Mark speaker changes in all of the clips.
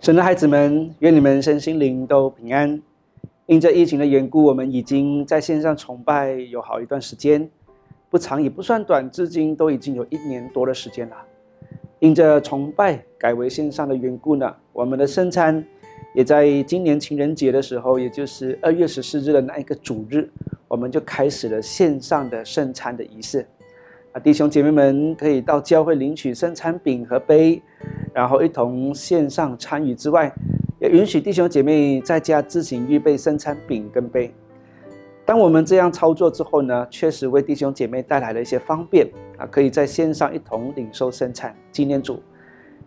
Speaker 1: 神的孩子们，愿你们身心灵都平安。因着疫情的缘故，我们已经在线上崇拜有好一段时间，不长也不算短，至今都已经有一年多的时间了。因着崇拜改为线上的缘故呢，我们的圣餐也在今年情人节的时候，也就是二月十四日的那一个主日，我们就开始了线上的圣餐的仪式。啊，弟兄姐妹们可以到教会领取圣餐饼和杯，然后一同线上参与之外，也允许弟兄姐妹在家自行预备圣餐饼跟杯。当我们这样操作之后呢，确实为弟兄姐妹带来了一些方便啊，可以在线上一同领受圣餐纪念主。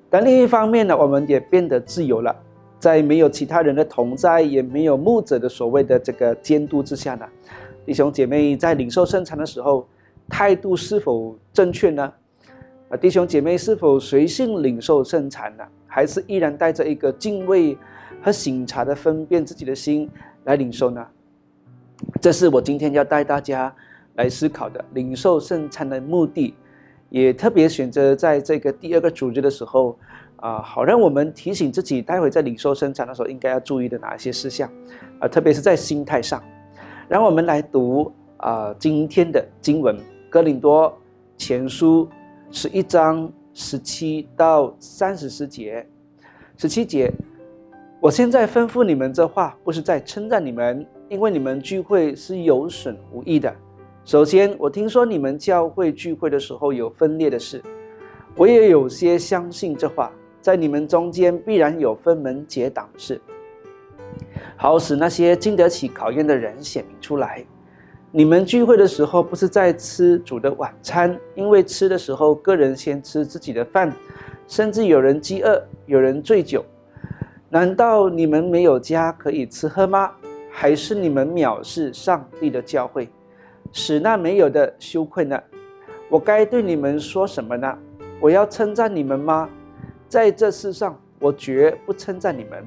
Speaker 1: 但另一方面呢，我们也变得自由了，在没有其他人的同在，也没有牧者的所谓的这个监督之下呢，弟兄姐妹在领受圣餐的时候。态度是否正确呢？啊，弟兄姐妹是否随性领受圣餐呢？还是依然带着一个敬畏和醒察的分辨自己的心来领受呢？这是我今天要带大家来思考的领受圣餐的目的，也特别选择在这个第二个组织的时候啊，好让我们提醒自己，待会在领受圣餐的时候应该要注意的哪一些事项啊，特别是在心态上。让我们来读啊今天的经文。哥林多前书十一章十七到三十四节，十七节，我现在吩咐你们这话，不是在称赞你们，因为你们聚会是有损无益的。首先，我听说你们教会聚会的时候有分裂的事，我也有些相信这话，在你们中间必然有分门结党的事，好使那些经得起考验的人显明出来。你们聚会的时候，不是在吃主的晚餐，因为吃的时候，个人先吃自己的饭，甚至有人饥饿，有人醉酒。难道你们没有家可以吃喝吗？还是你们藐视上帝的教会，使那没有的羞愧呢？我该对你们说什么呢？我要称赞你们吗？在这世上，我绝不称赞你们。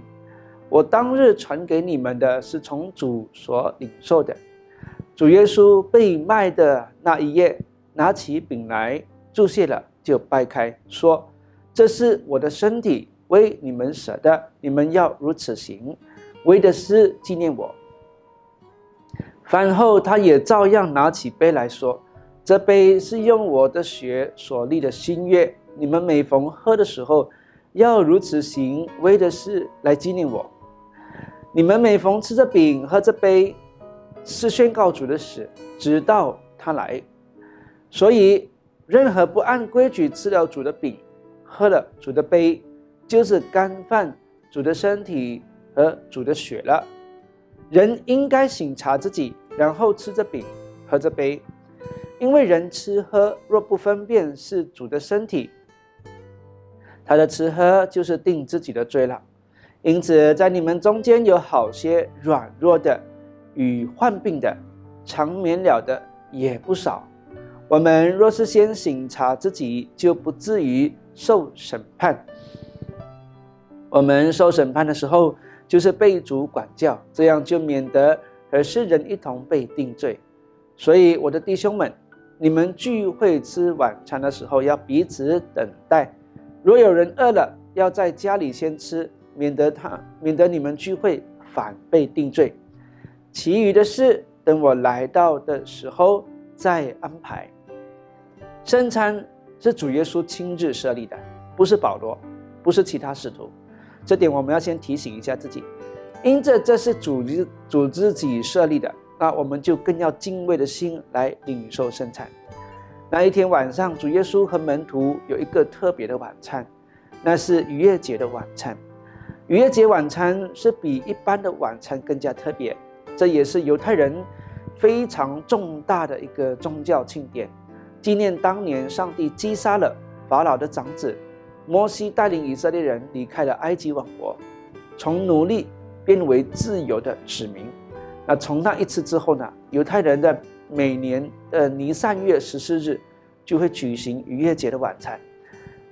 Speaker 1: 我当日传给你们的是从主所领受的。主耶稣被卖的那一夜，拿起饼来注谢了，就掰开，说：“这是我的身体，为你们舍的，你们要如此行，为的是纪念我。”饭后，他也照样拿起杯来说：“这杯是用我的血所立的新约，你们每逢喝的时候，要如此行，为的是来纪念我。你们每逢吃着饼，喝着杯。”是宣告主的死，直到他来。所以，任何不按规矩吃了主的饼，喝了主的杯，就是干饭主的身体和主的血了。人应该醒察自己，然后吃着饼，喝着杯。因为人吃喝若不分辨是主的身体，他的吃喝就是定自己的罪了。因此，在你们中间有好些软弱的。与患病的、长眠了的也不少。我们若是先醒察自己，就不至于受审判。我们受审判的时候，就是被主管教，这样就免得和世人一同被定罪。所以，我的弟兄们，你们聚会吃晚餐的时候，要彼此等待。若有人饿了，要在家里先吃，免得他免得你们聚会反被定罪。其余的事，等我来到的时候再安排。圣餐是主耶稣亲自设立的，不是保罗，不是其他使徒。这点我们要先提醒一下自己。因着这是主主自己设立的，那我们就更要敬畏的心来领受圣餐。那一天晚上，主耶稣和门徒有一个特别的晚餐，那是逾越节的晚餐。逾越节晚餐是比一般的晚餐更加特别。这也是犹太人非常重大的一个宗教庆典，纪念当年上帝击杀了法老的长子摩西，带领以色列人离开了埃及王国，从奴隶变为自由的子民。那从那一次之后呢，犹太人的每年的尼散月十四日就会举行逾越节的晚餐。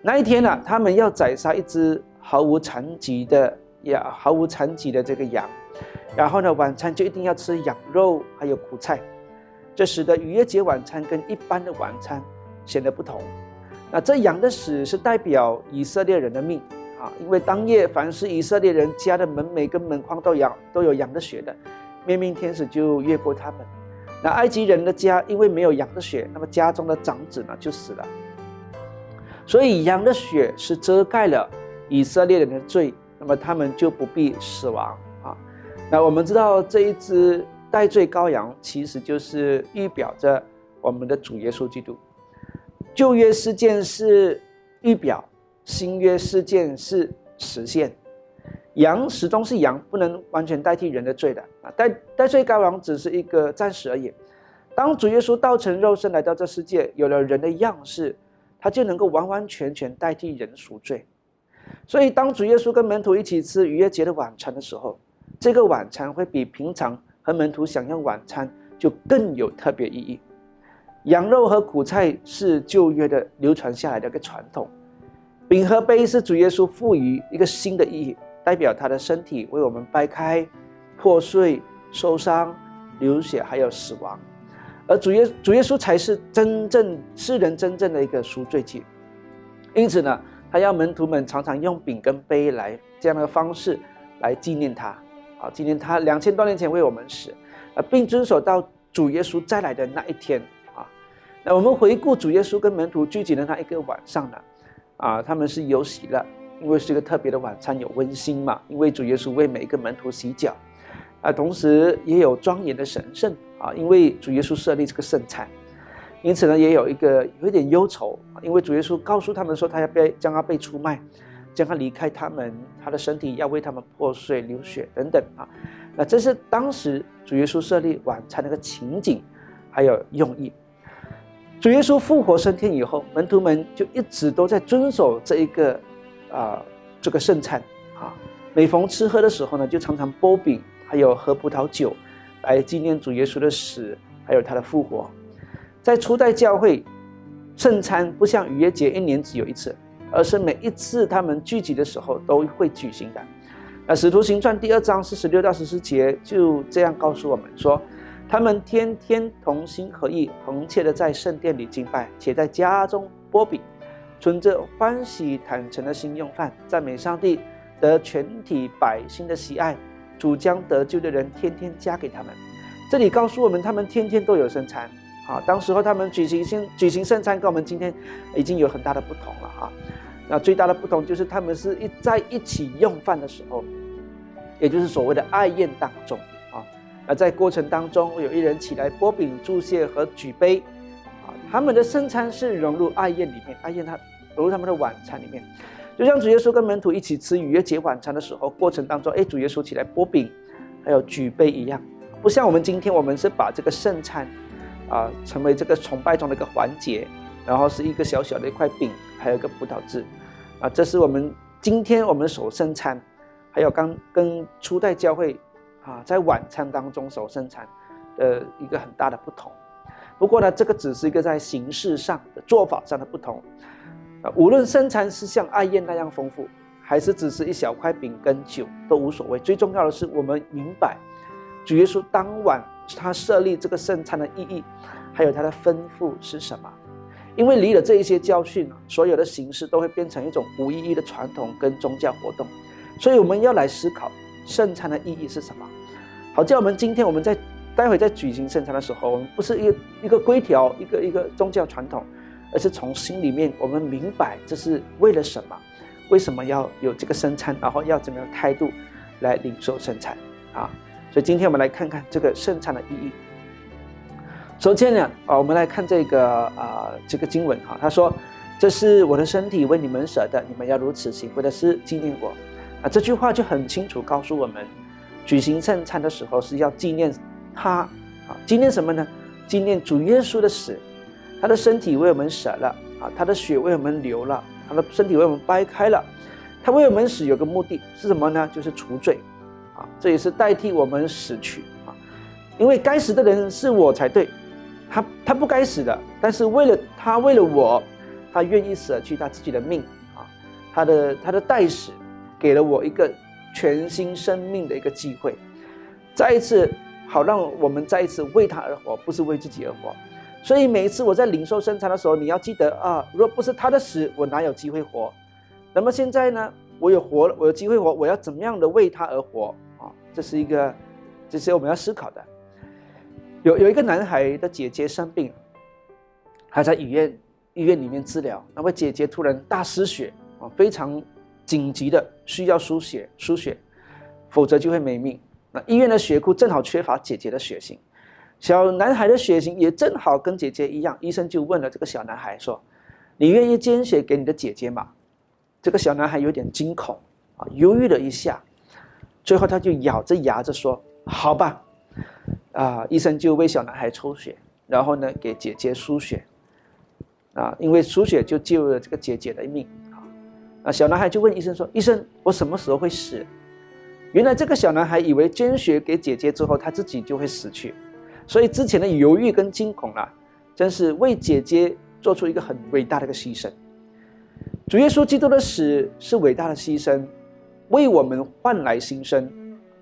Speaker 1: 那一天呢，他们要宰杀一只毫无残疾的呀，毫无残疾的这个羊。然后呢，晚餐就一定要吃羊肉，还有苦菜，这使得逾越节晚餐跟一般的晚餐显得不同。那这羊的死是代表以色列人的命啊，因为当夜凡是以色列人家的门楣跟门框都羊都有羊的血的，灭命天使就越过他们。那埃及人的家因为没有羊的血，那么家中的长子呢就死了。所以羊的血是遮盖了以色列人的罪，那么他们就不必死亡。那我们知道这一只代罪羔羊，其实就是预表着我们的主耶稣基督。旧约事件是预表，新约事件是实现。羊始终是羊，不能完全代替人的罪的啊。代代罪羔羊只是一个暂时而已。当主耶稣道成肉身来到这世界，有了人的样式。他就能够完完全全代替人赎罪，所以当主耶稣跟门徒一起吃逾越节的晚餐的时候，这个晚餐会比平常和门徒享用晚餐就更有特别意义。羊肉和苦菜是旧约的流传下来的一个传统，饼和杯是主耶稣赋予一个新的意义，代表他的身体为我们掰开、破碎、受伤、流血，还有死亡。而主耶主耶稣才是真正世人真正的一个赎罪祭，因此呢，他要门徒们常常用饼跟杯来这样的方式来纪念他，啊，纪念他两千多年前为我们死，啊，并遵守到主耶稣再来的那一天啊。那我们回顾主耶稣跟门徒聚集的那一个晚上呢，啊，他们是有喜乐，因为是一个特别的晚餐，有温馨嘛，因为主耶稣为每一个门徒洗脚，啊，同时也有庄严的神圣。啊，因为主耶稣设立这个圣餐，因此呢，也有一个有一点忧愁因为主耶稣告诉他们说，他要被将他被出卖，将他离开他们，他的身体要为他们破碎流血等等啊。那这是当时主耶稣设立晚餐那个情景，还有用意。主耶稣复活升天以后，门徒们就一直都在遵守这一个啊这个圣餐啊。每逢吃喝的时候呢，就常常剥饼，还有喝葡萄酒。来纪念主耶稣的死，还有他的复活。在初代教会，圣餐不像逾越节一年只有一次，而是每一次他们聚集的时候都会举行的。那使徒行传第二章四十六到十四节就这样告诉我们说，他们天天同心合意，恒切的在圣殿里敬拜，且在家中波比，存着欢喜坦诚的心用饭，赞美上帝，得全体百姓的喜爱。主将得救的人天天加给他们，这里告诉我们，他们天天都有圣餐。啊，当时候他们举行先举行圣餐，跟我们今天已经有很大的不同了哈。那最大的不同就是他们是一在一起用饭的时候，也就是所谓的爱宴当中啊。那在过程当中，有一人起来拨饼祝谢和举杯，啊，他们的圣餐是融入爱宴里面，爱宴它融入他们的晚餐里面。就像主耶稣跟门徒一起吃逾越节晚餐的时候，过程当中，哎，主耶稣起来拨饼，还有举杯一样，不像我们今天，我们是把这个圣餐，啊，成为这个崇拜中的一个环节，然后是一个小小的一块饼，还有一个葡萄汁，啊，这是我们今天我们所生餐，还有刚跟初代教会，啊，在晚餐当中所生餐的一个很大的不同。不过呢，这个只是一个在形式上的做法上的不同。啊无论生餐是像爱宴那样丰富，还是只是一小块饼跟酒，都无所谓。最重要的是，我们明白主耶稣当晚他设立这个圣餐的意义，还有他的吩咐是什么。因为离了这一些教训所有的形式都会变成一种无意义的传统跟宗教活动。所以我们要来思考圣餐的意义是什么。好，叫我们今天我们在待会在举行圣餐的时候，我们不是一个一个规条，一个一个宗教传统。而是从心里面，我们明白这是为了什么，为什么要有这个生餐，然后要怎么样态度来领受生餐啊？所以今天我们来看看这个圣餐的意义。首先呢，啊，我们来看这个啊这个经文哈，他说：“这是我的身体为你们舍的，你们要如此行，为的是纪念我。”啊，这句话就很清楚告诉我们，举行圣餐的时候是要纪念他啊，纪念什么呢？纪念主耶稣的死。他的身体为我们舍了啊，他的血为我们流了，他的身体为我们掰开了。他为我们死有个目的是什么呢？就是除罪啊，这也是代替我们死去啊。因为该死的人是我才对，他他不该死的，但是为了他为了我，他愿意舍去他自己的命啊，他的他的代死给了我一个全新生命的一个机会，再一次好让我们再一次为他而活，不是为自己而活。所以每一次我在领受生产的时候，你要记得啊，如果不是他的死，我哪有机会活？那么现在呢，我有活了，我有机会活，我要怎么样的为他而活？这是一个，这是我们要思考的。有有一个男孩的姐姐生病，还在医院医院里面治疗，那位姐姐突然大失血啊，非常紧急的需要输血输血，否则就会没命。那医院的血库正好缺乏姐姐的血型，小男孩的血型也正好跟姐姐一样，医生就问了这个小男孩说：“你愿意捐血给你的姐姐吗？”这个小男孩有点惊恐啊，犹豫了一下，最后他就咬着牙着说：“好吧。”啊！医生就为小男孩抽血，然后呢给姐姐输血，啊，因为输血就救了这个姐姐的命啊。小男孩就问医生说：“医生，我什么时候会死？”原来这个小男孩以为捐血给姐姐之后，他自己就会死去，所以之前的犹豫跟惊恐啊，真是为姐姐做出一个很伟大的一个牺牲。主耶稣基督的死是伟大的牺牲，为我们换来新生，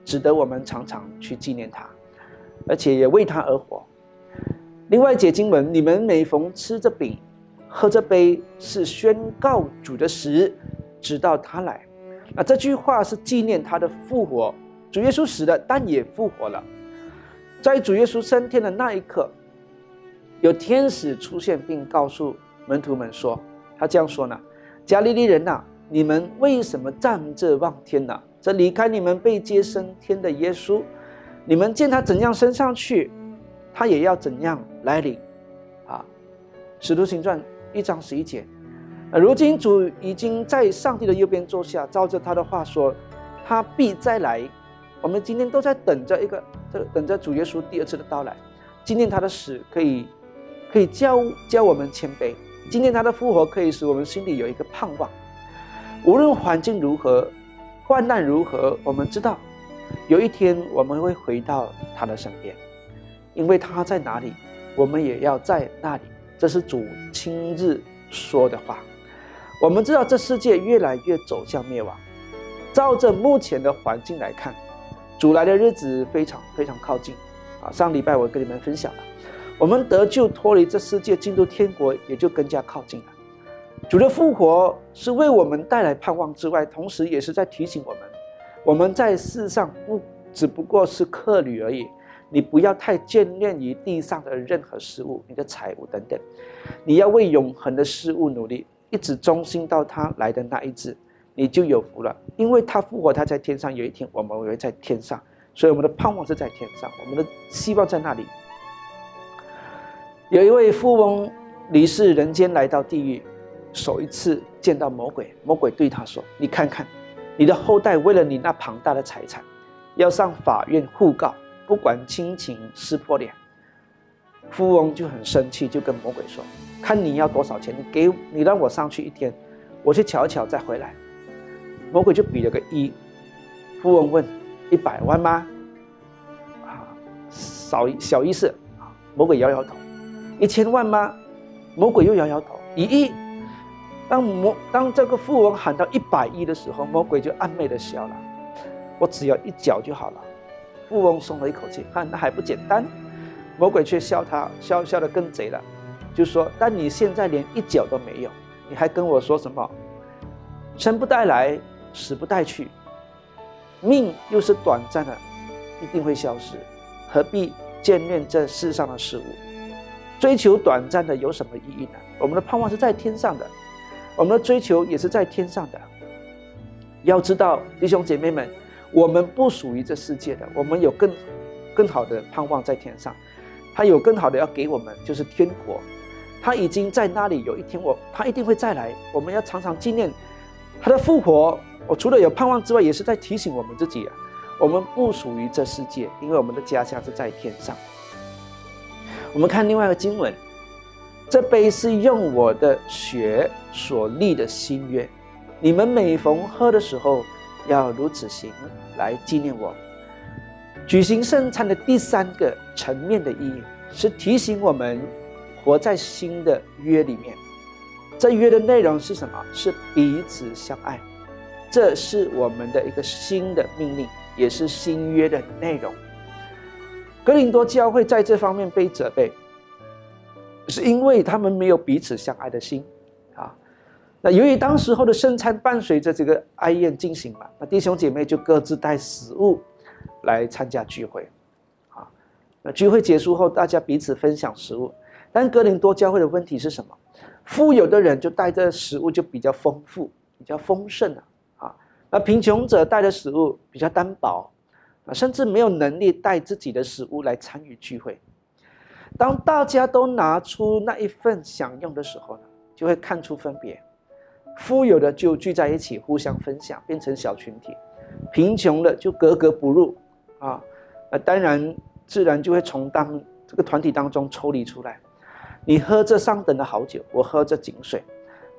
Speaker 1: 值得我们常常去纪念他。而且也为他而活。另外，解经文，你们每逢吃这饼、喝这杯，是宣告主的死，直到他来。那这句话是纪念他的复活。主耶稣死了，但也复活了。在主耶稣升天的那一刻，有天使出现，并告诉门徒们说：“他这样说呢，加利利人呐，你们为什么站着望天呢？这离开你们被接升天的耶稣。”你们见他怎样升上去，他也要怎样来临，啊，《使徒行传》一章十一节。如今主已经在上帝的右边坐下，照着他的话说，他必再来。我们今天都在等着一个，这等着主耶稣第二次的到来。纪念他的死，可以可以教教我们谦卑；纪念他的复活，可以使我们心里有一个盼望。无论环境如何，患难如何，我们知道。有一天我们会回到他的身边，因为他在哪里，我们也要在那里。这是主亲自说的话。我们知道这世界越来越走向灭亡，照着目前的环境来看，主来的日子非常非常靠近。啊，上礼拜我跟你们分享了，我们得救脱离这世界进入天国也就更加靠近了。主的复活是为我们带来盼望之外，同时也是在提醒我们。我们在世上不只不过是客旅而已，你不要太眷恋于地上的任何事物，你的财物等等，你要为永恒的事物努力，一直忠心到他来的那一日，你就有福了。因为他复活，他在天上，有一天我们会在天上，所以我们的盼望是在天上，我们的希望在那里。有一位富翁离世人间，来到地狱，首一次见到魔鬼，魔鬼对他说：“你看看。”你的后代为了你那庞大的财产，要上法院互告，不管亲情撕破脸。富翁就很生气，就跟魔鬼说：“看你要多少钱，你给你让我上去一天，我去瞧瞧再回来。”魔鬼就比了个一。富翁问：“一百万吗？”啊，少小意思。魔鬼摇摇头。一千万吗？魔鬼又摇摇头。一亿。当魔当这个富翁喊到一百亿的时候，魔鬼就暗昧的笑了。我只要一脚就好了。富翁松了一口气，看那还不简单。魔鬼却笑他，笑笑的更贼了，就说：但你现在连一脚都没有，你还跟我说什么？生不带来，死不带去，命又是短暂的，一定会消失，何必眷恋这世上的事物？追求短暂的有什么意义呢？我们的盼望是在天上的。我们的追求也是在天上的。要知道，弟兄姐妹们，我们不属于这世界的，我们有更更好的盼望在天上。他有更好的要给我们，就是天国。他已经在那里，有一天我他一定会再来。我们要常常纪念他的复活。我除了有盼望之外，也是在提醒我们自己啊，我们不属于这世界，因为我们的家乡是在天上。我们看另外一个经文。这杯是用我的血所立的新约，你们每逢喝的时候，要如此行，来纪念我。举行圣餐的第三个层面的意义，是提醒我们活在新的约里面。这约的内容是什么？是彼此相爱。这是我们的一个新的命令，也是新约的内容。格林多教会在这方面被责备。是因为他们没有彼此相爱的心，啊，那由于当时候的圣餐伴随着这个哀宴进行嘛，那弟兄姐妹就各自带食物来参加聚会，啊，那聚会结束后，大家彼此分享食物。但格林多教会的问题是什么？富有的人就带着食物就比较丰富、比较丰盛啊，啊，那贫穷者带的食物比较单薄，啊，甚至没有能力带自己的食物来参与聚会。当大家都拿出那一份享用的时候呢，就会看出分别。富有的就聚在一起互相分享，变成小群体；贫穷的就格格不入啊。那当然，自然就会从当这个团体当中抽离出来。你喝这上等的好酒，我喝这井水，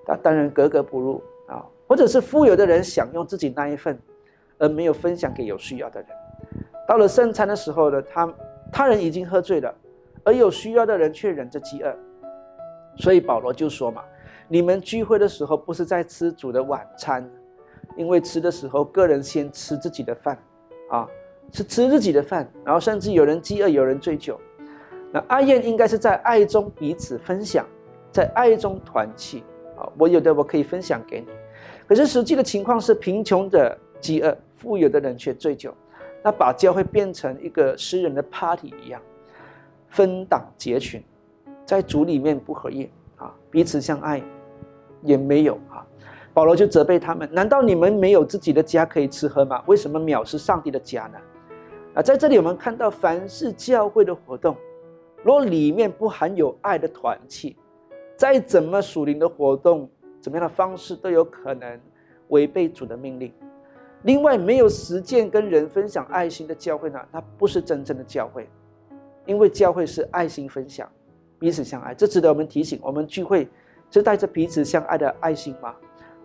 Speaker 1: 那当然格格不入啊。或者是富有的人享用自己那一份，而没有分享给有需要的人。到了圣餐的时候呢，他他人已经喝醉了，而有需要的人却忍着饥饿。所以保罗就说嘛。你们聚会的时候不是在吃主的晚餐，因为吃的时候个人先吃自己的饭，啊，是吃自己的饭，然后甚至有人饥饿，有人醉酒。那爱宴应该是在爱中彼此分享，在爱中团契啊。我有的我可以分享给你，可是实际的情况是贫穷的饥饿，富有的人却醉酒，那把教会变成一个私人的 party 一样，分党结群，在主里面不合意。啊，彼此相爱，也没有啊。保罗就责备他们：难道你们没有自己的家可以吃喝吗？为什么藐视上帝的家呢？啊，在这里我们看到，凡是教会的活动，若里面不含有爱的团契，再怎么属灵的活动，怎么样的方式都有可能违背主的命令。另外，没有实践跟人分享爱心的教会呢，它不是真正的教会，因为教会是爱心分享。彼此相爱，这值得我们提醒。我们聚会是带着彼此相爱的爱心吗？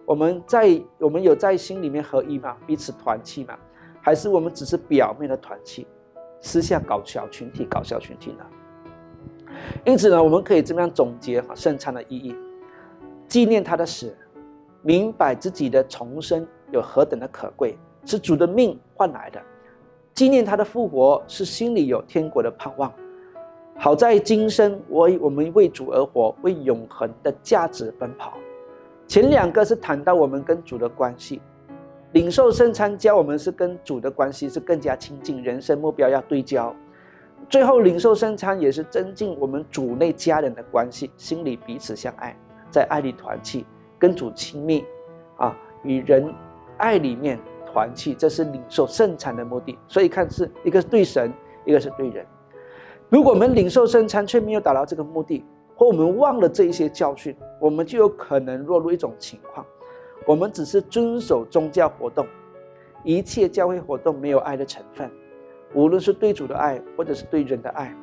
Speaker 1: 我们在我们有在心里面合一吗？彼此团契吗？还是我们只是表面的团契，私下搞小群体、搞小群体呢？因此呢，我们可以这么样总结哈圣餐的意义：纪念他的死，明白自己的重生有何等的可贵，是主的命换来的；纪念他的复活，是心里有天国的盼望。好在今生，我我们为主而活，为永恒的价值奔跑。前两个是谈到我们跟主的关系，领受圣餐教我们是跟主的关系是更加亲近，人生目标要对焦。最后领受圣餐也是增进我们主内家人的关系，心里彼此相爱，在爱里团契，跟主亲密，啊，与人爱里面团契，这是领受圣餐的目的。所以看是一个是对神，一个是对人。如果我们领受圣餐却没有达到这个目的，或我们忘了这一些教训，我们就有可能落入一种情况：我们只是遵守宗教活动，一切教会活动没有爱的成分，无论是对主的爱，或者是对人的爱，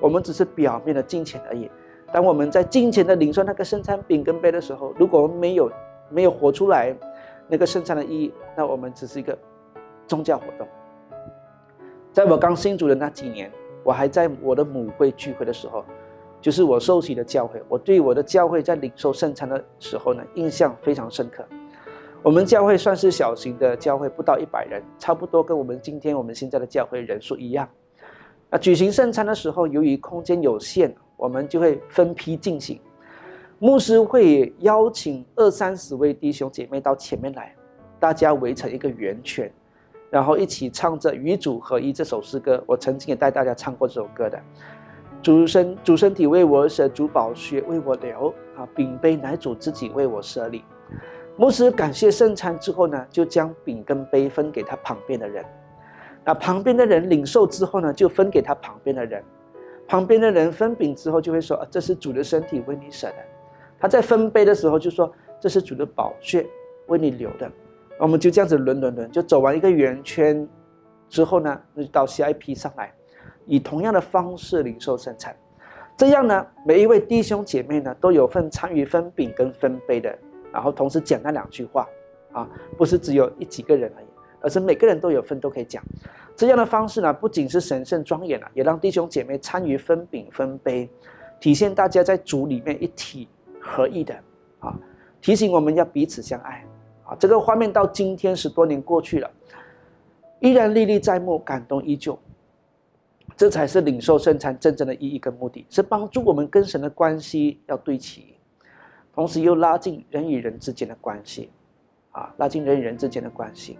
Speaker 1: 我们只是表面的金钱而已。当我们在金钱的领受那个圣餐饼跟杯的时候，如果我们没有没有活出来那个圣餐的意义，那我们只是一个宗教活动。在我刚信主的那几年。我还在我的母会聚会的时候，就是我受洗的教会。我对我的教会在领受圣餐的时候呢，印象非常深刻。我们教会算是小型的教会，不到一百人，差不多跟我们今天我们现在的教会人数一样。那举行圣餐的时候，由于空间有限，我们就会分批进行。牧师会邀请二三十位弟兄姐妹到前面来，大家围成一个圆圈。然后一起唱着《与主合一》这首诗歌，我曾经也带大家唱过这首歌的。主身主身体为我舍，主宝血为我流啊！饼杯乃主自己为我舍礼。牧师感谢圣餐之后呢，就将饼跟杯分给他旁边的人。那旁边的人领受之后呢，就分给他旁边的人。旁边的人分饼之后就会说：“啊这是主的身体为你舍的。”他在分杯的时候就说：“这是主的宝血为你留的。”我们就这样子轮轮轮，就走完一个圆圈之后呢，就到下一批上来，以同样的方式领受圣餐。这样呢，每一位弟兄姐妹呢都有份参与分饼跟分杯的，然后同时讲那两句话啊，不是只有一几个人而已，而是每个人都有份都可以讲。这样的方式呢，不仅是神圣庄严了，也让弟兄姐妹参与分饼分杯，体现大家在主里面一体合一的啊，提醒我们要彼此相爱。啊，这个画面到今天十多年过去了，依然历历在目，感动依旧。这才是领受圣餐真正的意义跟目的，是帮助我们跟神的关系要对齐，同时又拉近人与人之间的关系，啊，拉近人与人之间的关系。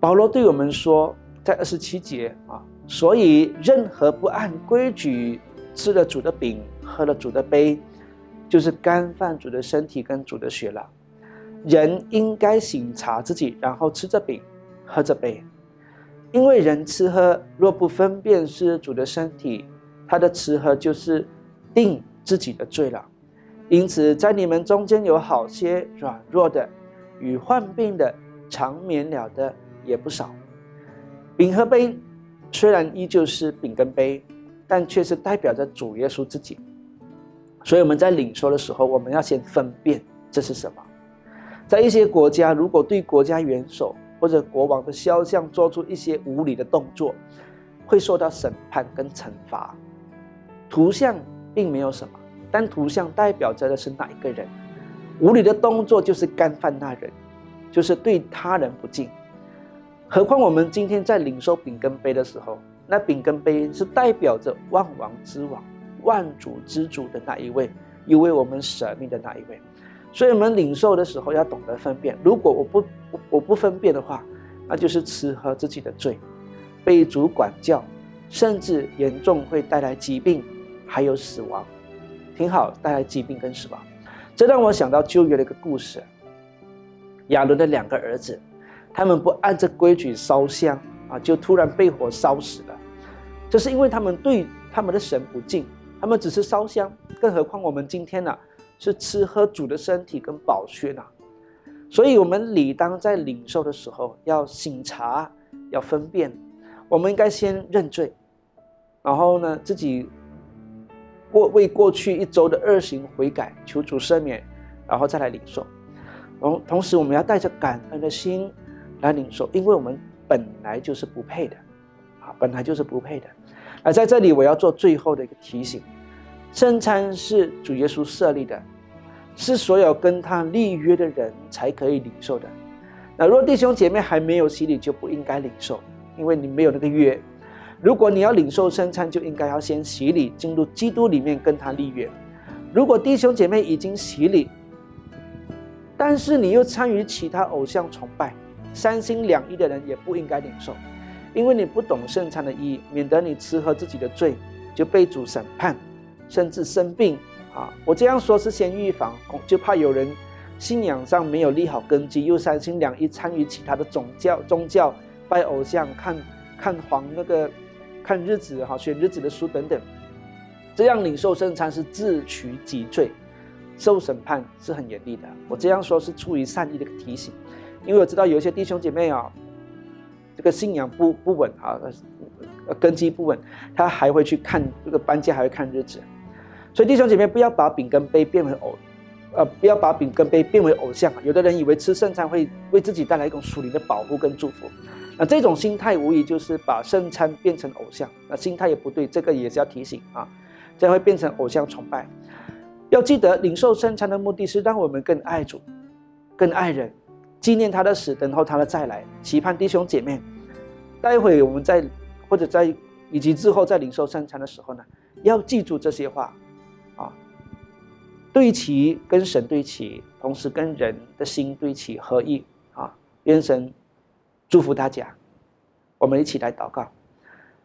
Speaker 1: 保罗对我们说，在二十七节啊，所以任何不按规矩吃了主的饼、喝了主的杯，就是干饭主的身体跟主的血了。人应该醒察自己，然后吃着饼，喝着杯，因为人吃喝若不分辨是主的身体，他的吃喝就是定自己的罪了。因此，在你们中间有好些软弱的，与患病的、长眠了的。也不少，饼和杯虽然依旧是饼跟杯，但却是代表着主耶稣自己。所以我们在领受的时候，我们要先分辨这是什么。在一些国家，如果对国家元首或者国王的肖像做出一些无理的动作，会受到审判跟惩罚。图像并没有什么，但图像代表着的是哪一个人？无理的动作就是干犯那人，就是对他人不敬。何况我们今天在领受饼跟杯的时候，那饼跟杯是代表着万王之王、万主之主的那一位，又为我们舍命的那一位。所以，我们领受的时候要懂得分辨。如果我不我不分辨的话，那就是吃喝自己的罪，被主管教，甚至严重会带来疾病，还有死亡。挺好，带来疾病跟死亡。这让我想到旧约的一个故事：亚伦的两个儿子。他们不按着规矩烧香啊，就突然被火烧死了。这是因为他们对他们的神不敬，他们只是烧香。更何况我们今天呢，是吃喝主的身体跟宝血呢。所以，我们理当在领受的时候要醒察，要分辨。我们应该先认罪，然后呢，自己过为过去一周的恶行悔改，求主赦免，然后再来领受。同同时，我们要带着感恩的心。来领受，因为我们本来就是不配的，啊，本来就是不配的。而在这里，我要做最后的一个提醒：圣餐是主耶稣设立的，是所有跟他立约的人才可以领受的。那若弟兄姐妹还没有洗礼，就不应该领受，因为你没有那个约。如果你要领受圣餐，就应该要先洗礼，进入基督里面跟他立约。如果弟兄姐妹已经洗礼，但是你又参与其他偶像崇拜，三心两意的人也不应该领受，因为你不懂圣餐的意义，免得你吃喝自己的罪，就被主审判，甚至生病啊！我这样说是先预防，就怕有人信仰上没有立好根基，又三心两意参与其他的宗教、宗教拜偶像、看看黄那个看日子哈、选日子的书等等，这样领受圣餐是自取己罪，受审判是很严厉的。我这样说是出于善意的提醒。因为我知道有一些弟兄姐妹啊，这个信仰不不稳啊，根基不稳，他还会去看这个搬家，还会看日子。所以弟兄姐妹不要把饼跟杯变为偶，呃，不要把饼跟杯变为偶像。有的人以为吃圣餐会为自己带来一种属灵的保护跟祝福，那这种心态无疑就是把圣餐变成偶像，那心态也不对，这个也是要提醒啊，这会变成偶像崇拜。要记得领受圣餐的目的是让我们更爱主，更爱人。纪念他的死，等候他的再来，期盼弟兄姐妹。待会我们在或者在以及之后在领受圣餐的时候呢，要记住这些话，啊，对齐跟神对齐，同时跟人的心对齐合一啊。愿神祝福大家，我们一起来祷告。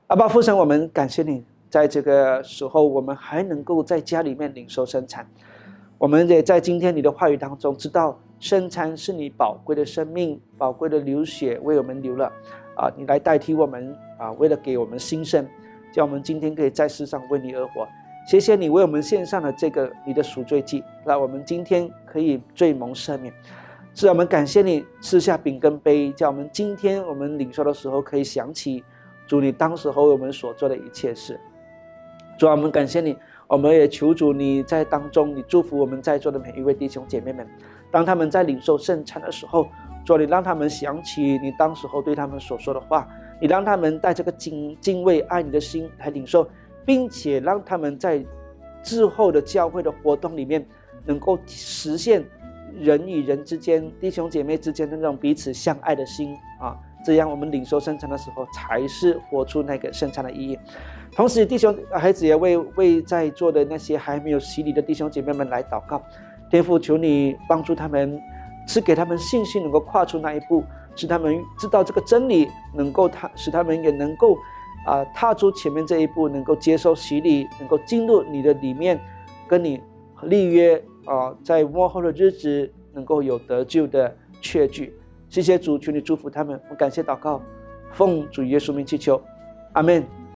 Speaker 1: 阿爸父神，我们感谢你，在这个时候我们还能够在家里面领受圣餐，我们也在今天你的话语当中知道。圣餐是你宝贵的生命，宝贵的流血为我们流了，啊，你来代替我们啊，为了给我们新生，叫我们今天可以在世上为你而活。谢谢你为我们献上了这个你的赎罪祭，让我们今天可以罪蒙赦免。是我们感谢你吃下饼跟杯，叫我们今天我们领受的时候可以想起主你当时和我们所做的一切事。主啊，我们感谢你，我们也求主你在当中，你祝福我们在座的每一位弟兄姐妹们。当他们在领受圣餐的时候，主，你让他们想起你当时候对他们所说的话，你让他们带这个敬敬畏爱你的心来领受，并且让他们在之后的教会的活动里面，能够实现人与人之间、弟兄姐妹之间的那种彼此相爱的心啊，这样我们领受圣餐的时候，才是活出那个圣餐的意义。同时，弟兄孩子也为为在座的那些还没有洗礼的弟兄姐妹们来祷告，天父，求你帮助他们，赐给他们信心，能够跨出那一步，使他们知道这个真理，能够他使他们也能够啊踏出前面这一步，能够接受洗礼，能够进入你的里面，跟你立约啊，在往后的日子能够有得救的确据。谢谢主，求你祝福他们。我感谢祷告，奉主耶稣名祈求，阿门。